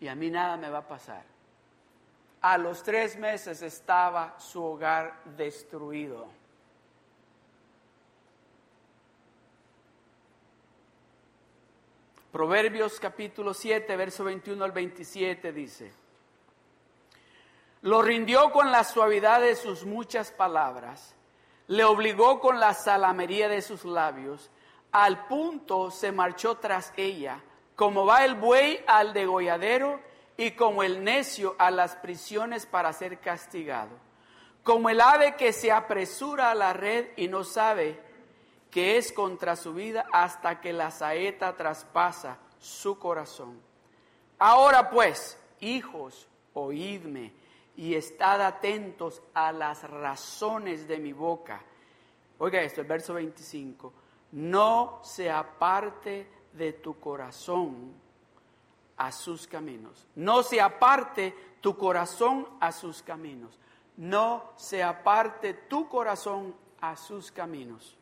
Y a mí nada me va a pasar. A los tres meses estaba su hogar destruido. Proverbios capítulo 7, verso 21 al 27 dice, lo rindió con la suavidad de sus muchas palabras, le obligó con la salamería de sus labios, al punto se marchó tras ella, como va el buey al degolladero y como el necio a las prisiones para ser castigado, como el ave que se apresura a la red y no sabe que es contra su vida hasta que la saeta traspasa su corazón. Ahora pues, hijos, oídme y estad atentos a las razones de mi boca. Oiga esto, el verso 25. No se aparte de tu corazón a sus caminos. No se aparte tu corazón a sus caminos. No se aparte tu corazón a sus caminos.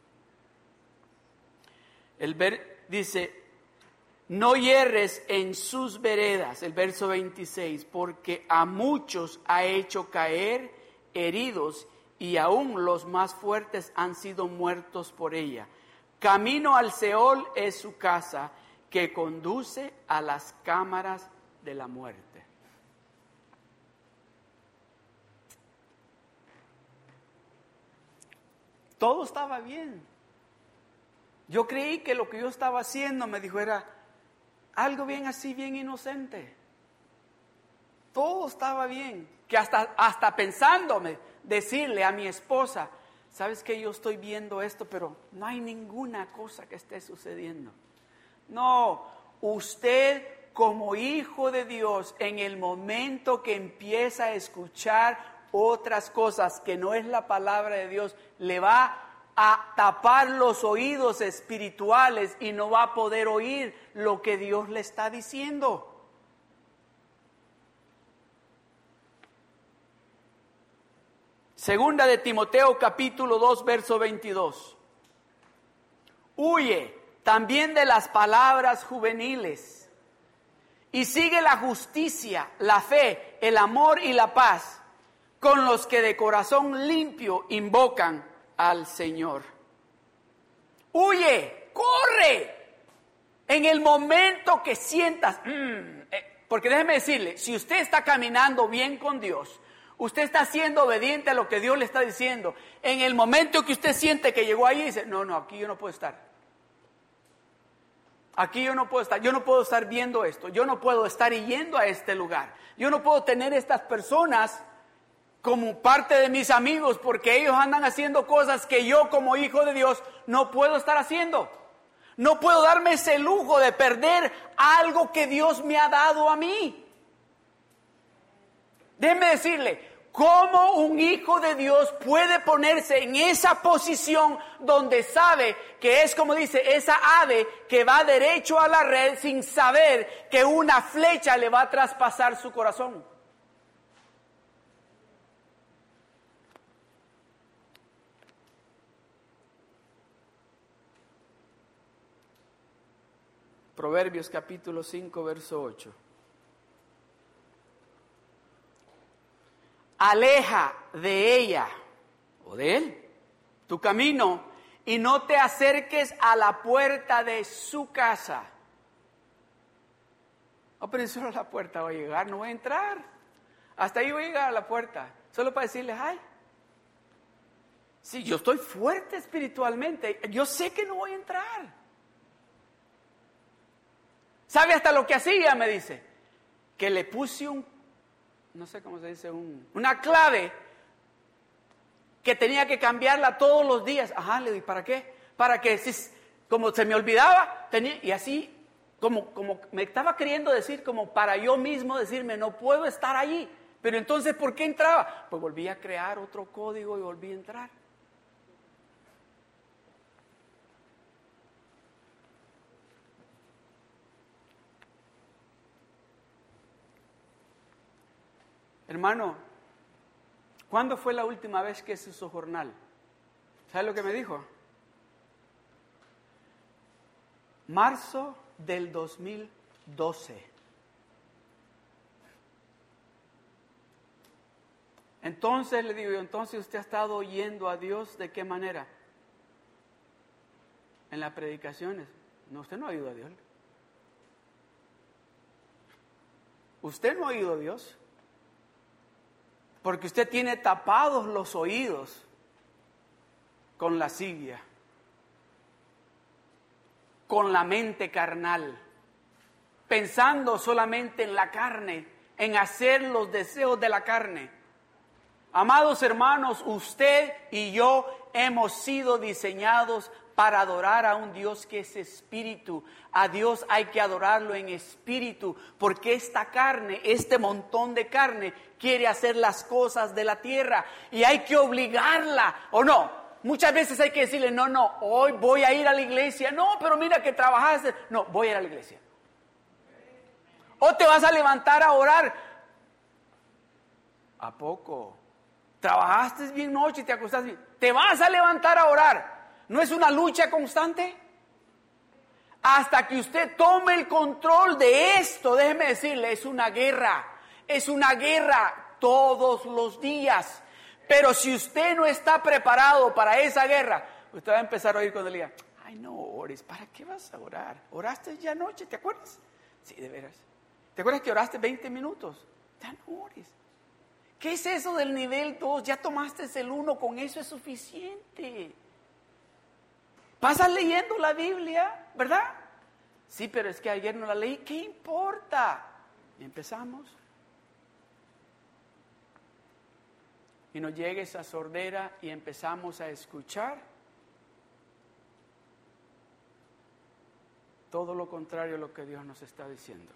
El ver, dice, no hierres en sus veredas, el verso 26, porque a muchos ha hecho caer heridos y aún los más fuertes han sido muertos por ella. Camino al Seol es su casa que conduce a las cámaras de la muerte. Todo estaba bien. Yo creí que lo que yo estaba haciendo, me dijo, era algo bien así, bien inocente. Todo estaba bien. Que hasta, hasta pensándome decirle a mi esposa, sabes que yo estoy viendo esto, pero no hay ninguna cosa que esté sucediendo. No, usted como hijo de Dios, en el momento que empieza a escuchar otras cosas que no es la palabra de Dios, le va a tapar los oídos espirituales y no va a poder oír lo que Dios le está diciendo. Segunda de Timoteo capítulo 2 verso 22. Huye también de las palabras juveniles y sigue la justicia, la fe, el amor y la paz con los que de corazón limpio invocan al Señor. Huye, corre. En el momento que sientas, mm, eh, porque déjeme decirle, si usted está caminando bien con Dios, usted está siendo obediente a lo que Dios le está diciendo, en el momento que usted siente que llegó ahí, dice, no, no, aquí yo no puedo estar. Aquí yo no puedo estar, yo no puedo estar viendo esto, yo no puedo estar yendo a este lugar, yo no puedo tener estas personas como parte de mis amigos porque ellos andan haciendo cosas que yo como hijo de Dios no puedo estar haciendo. No puedo darme ese lujo de perder algo que Dios me ha dado a mí. Déjeme decirle, ¿cómo un hijo de Dios puede ponerse en esa posición donde sabe que es como dice esa ave que va derecho a la red sin saber que una flecha le va a traspasar su corazón? Proverbios capítulo 5, verso 8. Aleja de ella o de él tu camino y no te acerques a la puerta de su casa. Oh, pero solo la puerta va a llegar, no voy a entrar. Hasta ahí voy a llegar a la puerta, solo para decirle, ay, si yo estoy fuerte espiritualmente, yo sé que no voy a entrar. ¿Sabe hasta lo que hacía? Me dice. Que le puse un, no sé cómo se dice, una clave que tenía que cambiarla todos los días. Ajá, le di, ¿para qué? Para que, si, como se me olvidaba, tenía, y así, como, como me estaba queriendo decir, como para yo mismo decirme, no puedo estar allí. Pero entonces, ¿por qué entraba? Pues volví a crear otro código y volví a entrar. Hermano, ¿cuándo fue la última vez que se hizo jornal? ¿Sabe lo que me dijo? Marzo del 2012. Entonces le digo, entonces usted ha estado oyendo a Dios de qué manera? En las predicaciones. No, usted no ha oído a Dios. usted no ha oído a Dios. Porque usted tiene tapados los oídos con la silla, con la mente carnal, pensando solamente en la carne, en hacer los deseos de la carne. Amados hermanos, usted y yo hemos sido diseñados para adorar a un Dios que es espíritu. A Dios hay que adorarlo en espíritu, porque esta carne, este montón de carne, quiere hacer las cosas de la tierra y hay que obligarla, ¿o no? Muchas veces hay que decirle, no, no, hoy voy a ir a la iglesia. No, pero mira que trabajaste. No, voy a ir a la iglesia. O te vas a levantar a orar. ¿A poco? Trabajaste bien noche y te acostaste bien. Te vas a levantar a orar. ¿No es una lucha constante? Hasta que usted tome el control de esto, déjeme decirle, es una guerra. Es una guerra todos los días. Pero si usted no está preparado para esa guerra, usted va a empezar a oír cuando le diga, ay no ores, ¿para qué vas a orar? ¿Oraste ya anoche? ¿Te acuerdas? Sí, de veras. ¿Te acuerdas que oraste 20 minutos? Ya no ores. ¿Qué es eso del nivel 2? Ya tomaste el 1, con eso es suficiente. Pasas leyendo la Biblia, ¿verdad? Sí, pero es que ayer no la leí, ¿qué importa? Y empezamos. Y nos llega esa sordera y empezamos a escuchar todo lo contrario a lo que Dios nos está diciendo.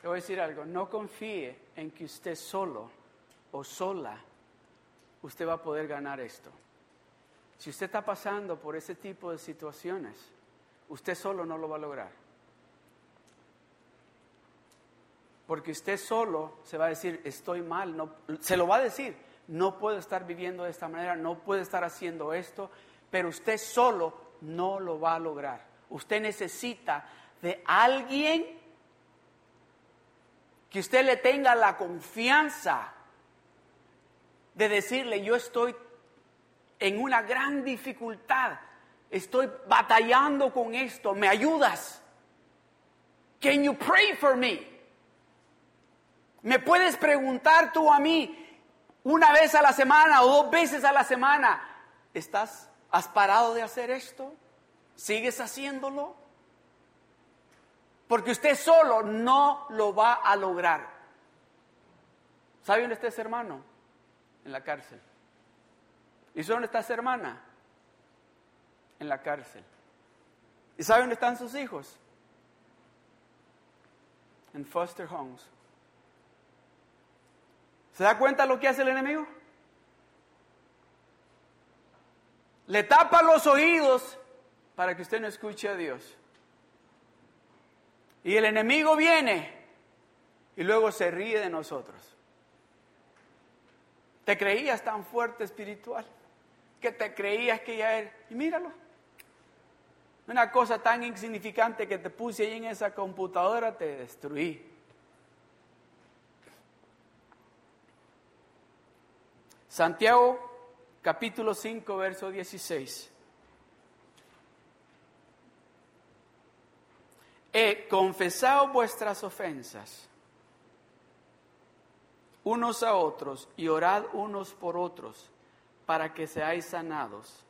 Te voy a decir algo, no confíe en que usted solo o sola, usted va a poder ganar esto. Si usted está pasando por ese tipo de situaciones, usted solo no lo va a lograr. Porque usted solo se va a decir, estoy mal, no, se lo va a decir, no puedo estar viviendo de esta manera, no puedo estar haciendo esto, pero usted solo no lo va a lograr. Usted necesita de alguien que usted le tenga la confianza de decirle, yo estoy en una gran dificultad. Estoy batallando con esto. ¿Me ayudas? Can you pray for me? ¿Me puedes preguntar tú a mí una vez a la semana o dos veces a la semana? ¿Estás has parado de hacer esto? ¿Sigues haciéndolo? Porque usted solo no lo va a lograr. ¿Sabe dónde está ese hermano? En la cárcel. ¿Y sabe dónde está su hermana? En la cárcel. ¿Y sabe dónde están sus hijos? En foster homes. ¿Se da cuenta lo que hace el enemigo? Le tapa los oídos para que usted no escuche a Dios. Y el enemigo viene y luego se ríe de nosotros. ¿Te creías tan fuerte espiritual? Que te creías que ya era. Y míralo. Una cosa tan insignificante que te puse ahí en esa computadora, te destruí. Santiago capítulo 5, verso 16. He confesado vuestras ofensas unos a otros y orad unos por otros para que seáis sanados.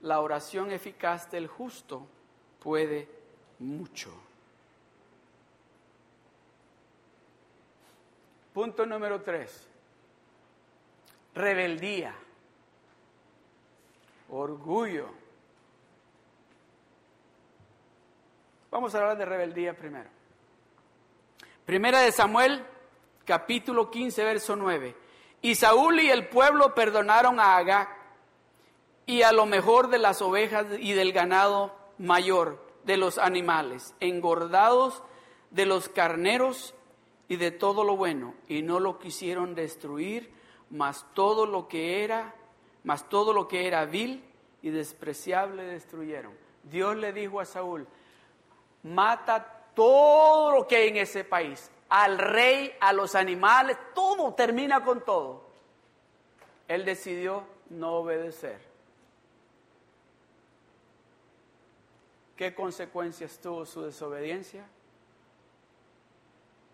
La oración eficaz del justo puede mucho. Punto número tres. Rebeldía. Orgullo. Vamos a hablar de rebeldía primero. Primera de Samuel, capítulo 15, verso 9. Y Saúl y el pueblo perdonaron a Agag y a lo mejor de las ovejas y del ganado mayor de los animales, engordados de los carneros y de todo lo bueno, y no lo quisieron destruir, mas todo lo que era, mas todo lo que era vil y despreciable destruyeron. Dios le dijo a Saúl, mata todo lo que hay en ese país, al rey, a los animales, todo termina con todo. Él decidió no obedecer. ¿Qué consecuencias tuvo su desobediencia?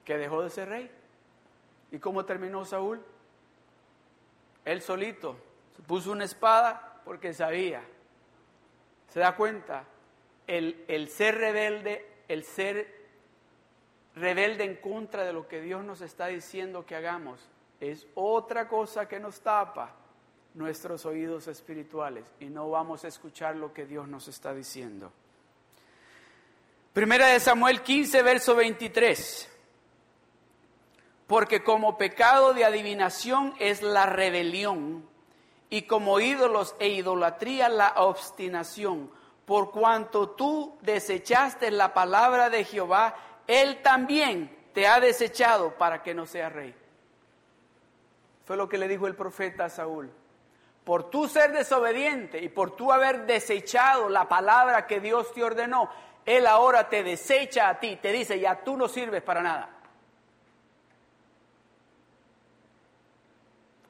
que dejó de ser rey. ¿Y cómo terminó Saúl? Él solito se puso una espada porque sabía. ¿Se da cuenta? El, el ser rebelde, el ser rebelde en contra de lo que Dios nos está diciendo que hagamos, es otra cosa que nos tapa nuestros oídos espirituales y no vamos a escuchar lo que Dios nos está diciendo. Primera de Samuel 15, verso 23. Porque como pecado de adivinación es la rebelión y como ídolos e idolatría la obstinación. Por cuanto tú desechaste la palabra de Jehová, Él también te ha desechado para que no seas rey. Fue lo que le dijo el profeta a Saúl. Por tú ser desobediente y por tú haber desechado la palabra que Dios te ordenó, Él ahora te desecha a ti, te dice, ya tú no sirves para nada.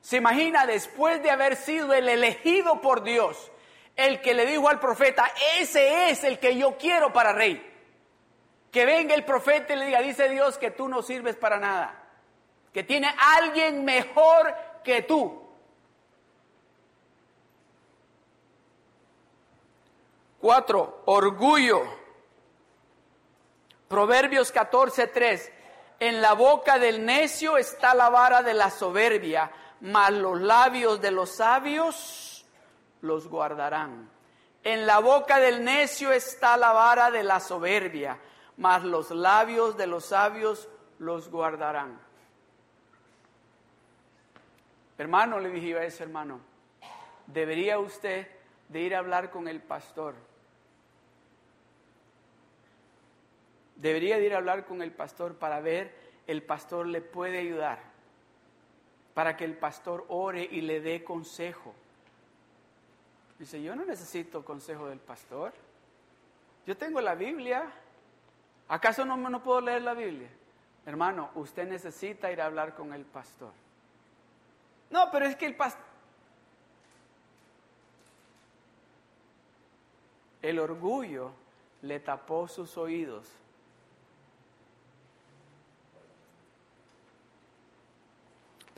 Se imagina después de haber sido el elegido por Dios, el que le dijo al profeta, ese es el que yo quiero para rey. Que venga el profeta y le diga, dice Dios que tú no sirves para nada, que tiene alguien mejor que tú. Cuatro, orgullo. Proverbios 14:3. En la boca del necio está la vara de la soberbia, mas los labios de los sabios los guardarán. En la boca del necio está la vara de la soberbia, mas los labios de los sabios los guardarán. Hermano, le dije a ese hermano, debería usted de ir a hablar con el pastor Debería ir a hablar con el pastor para ver, el pastor le puede ayudar, para que el pastor ore y le dé consejo. Dice, yo no necesito consejo del pastor. Yo tengo la Biblia. ¿Acaso no, no puedo leer la Biblia? Hermano, usted necesita ir a hablar con el pastor. No, pero es que el pastor... El orgullo le tapó sus oídos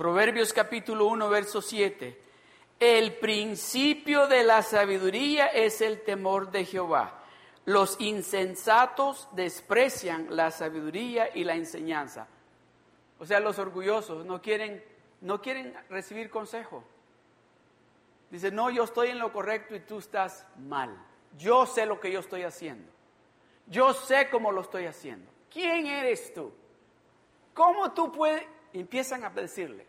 Proverbios capítulo 1, verso 7. El principio de la sabiduría es el temor de Jehová. Los insensatos desprecian la sabiduría y la enseñanza. O sea, los orgullosos no quieren, no quieren recibir consejo. Dice, no, yo estoy en lo correcto y tú estás mal. Yo sé lo que yo estoy haciendo. Yo sé cómo lo estoy haciendo. ¿Quién eres tú? ¿Cómo tú puedes? Empiezan a decirle.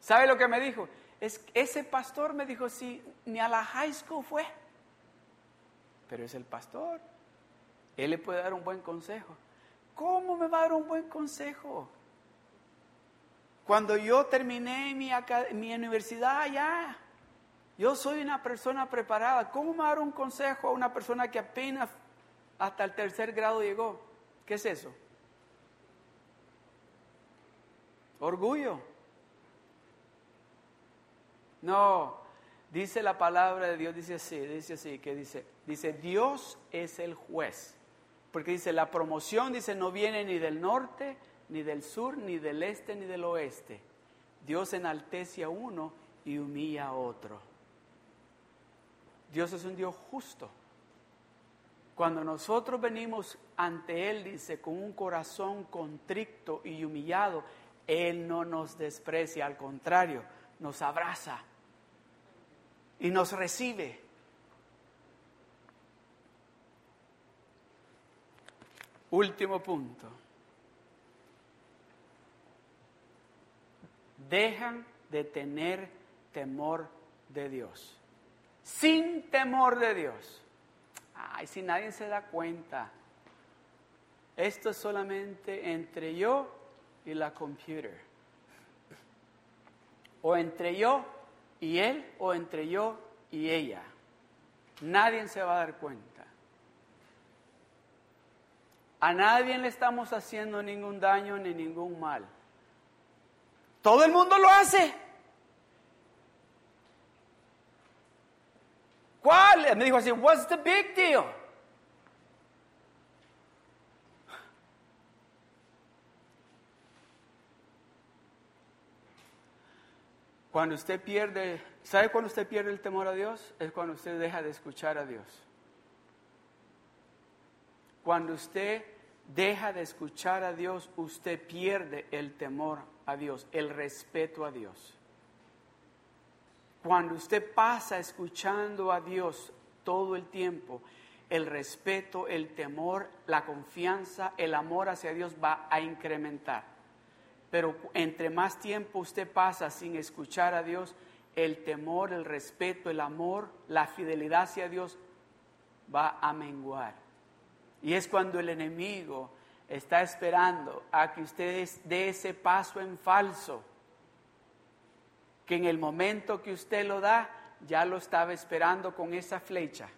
¿Sabe lo que me dijo? Es, ese pastor me dijo, sí, ni a la high school fue. Pero es el pastor. Él le puede dar un buen consejo. ¿Cómo me va a dar un buen consejo? Cuando yo terminé mi, mi universidad ya, yo soy una persona preparada. ¿Cómo me va a dar un consejo a una persona que apenas hasta el tercer grado llegó? ¿Qué es eso? Orgullo. No, dice la palabra de Dios, dice así, dice así, que dice, dice, Dios es el juez. Porque dice, la promoción, dice, no viene ni del norte, ni del sur, ni del este, ni del oeste. Dios enaltece a uno y humilla a otro. Dios es un Dios justo. Cuando nosotros venimos ante Él, dice, con un corazón contrito y humillado, Él no nos desprecia, al contrario, nos abraza y nos recibe. Último punto. Dejan de tener temor de Dios. Sin temor de Dios. Ay, si nadie se da cuenta. Esto es solamente entre yo y la computer. O entre yo y él o entre yo y ella. Nadie se va a dar cuenta. A nadie le estamos haciendo ningún daño ni ningún mal. Todo el mundo lo hace. ¿Cuál? Me dijo así, what's the big deal? Cuando usted pierde, ¿sabe cuando usted pierde el temor a Dios? Es cuando usted deja de escuchar a Dios. Cuando usted deja de escuchar a Dios, usted pierde el temor a Dios, el respeto a Dios. Cuando usted pasa escuchando a Dios todo el tiempo, el respeto, el temor, la confianza, el amor hacia Dios va a incrementar. Pero entre más tiempo usted pasa sin escuchar a Dios, el temor, el respeto, el amor, la fidelidad hacia Dios va a menguar. Y es cuando el enemigo está esperando a que usted dé ese paso en falso, que en el momento que usted lo da, ya lo estaba esperando con esa flecha.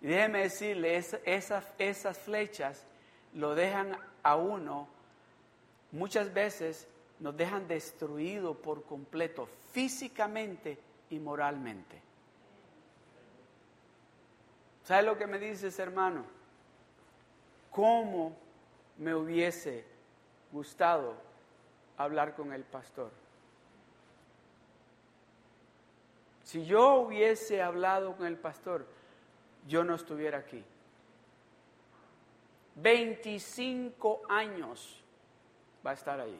Y déjeme decirle, esas, esas flechas lo dejan a uno, muchas veces nos dejan destruido por completo, físicamente y moralmente. ¿Sabe lo que me dices, hermano? ¿Cómo me hubiese gustado hablar con el pastor? Si yo hubiese hablado con el pastor, yo no estuviera aquí. 25 años va a estar ahí.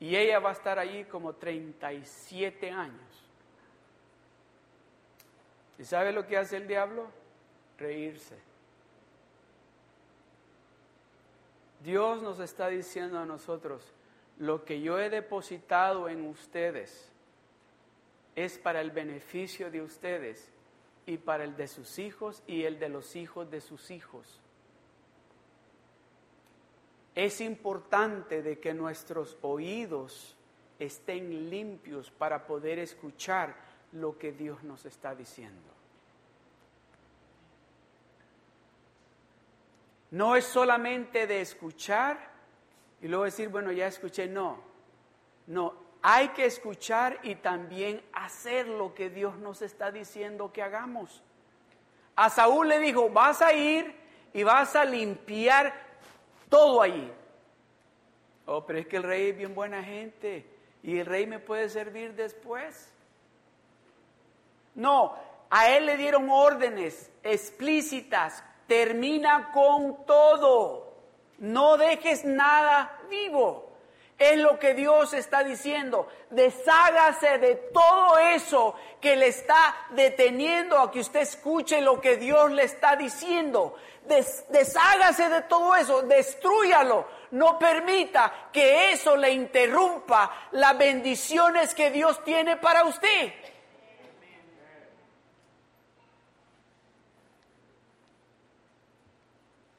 Y ella va a estar allí como 37 años. ¿Y sabe lo que hace el diablo? Reírse. Dios nos está diciendo a nosotros, lo que yo he depositado en ustedes, es para el beneficio de ustedes y para el de sus hijos y el de los hijos de sus hijos. Es importante de que nuestros oídos estén limpios para poder escuchar lo que Dios nos está diciendo. No es solamente de escuchar y luego decir, bueno, ya escuché, no. No, hay que escuchar y también hacer lo que Dios nos está diciendo que hagamos. A Saúl le dijo, vas a ir y vas a limpiar todo allí. Oh, pero es que el rey es bien buena gente y el rey me puede servir después. No, a él le dieron órdenes explícitas. Termina con todo. No dejes nada vivo. Es lo que Dios está diciendo. Deshágase de todo eso que le está deteniendo a que usted escuche lo que Dios le está diciendo. deshágase de todo eso, destruyalo. No permita que eso le interrumpa las bendiciones que Dios tiene para usted.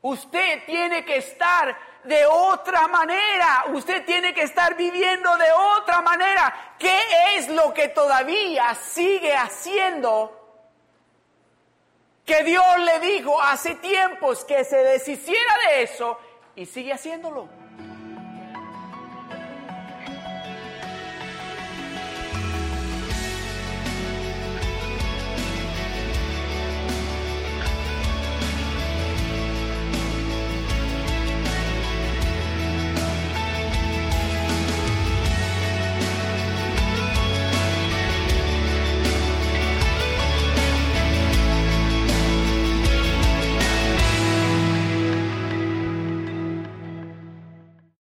Usted tiene que estar de otra manera. Usted tiene que estar viviendo de otra manera. ¿Qué es lo que todavía sigue haciendo? Que Dios le dijo hace tiempos que se deshiciera de eso y sigue haciéndolo.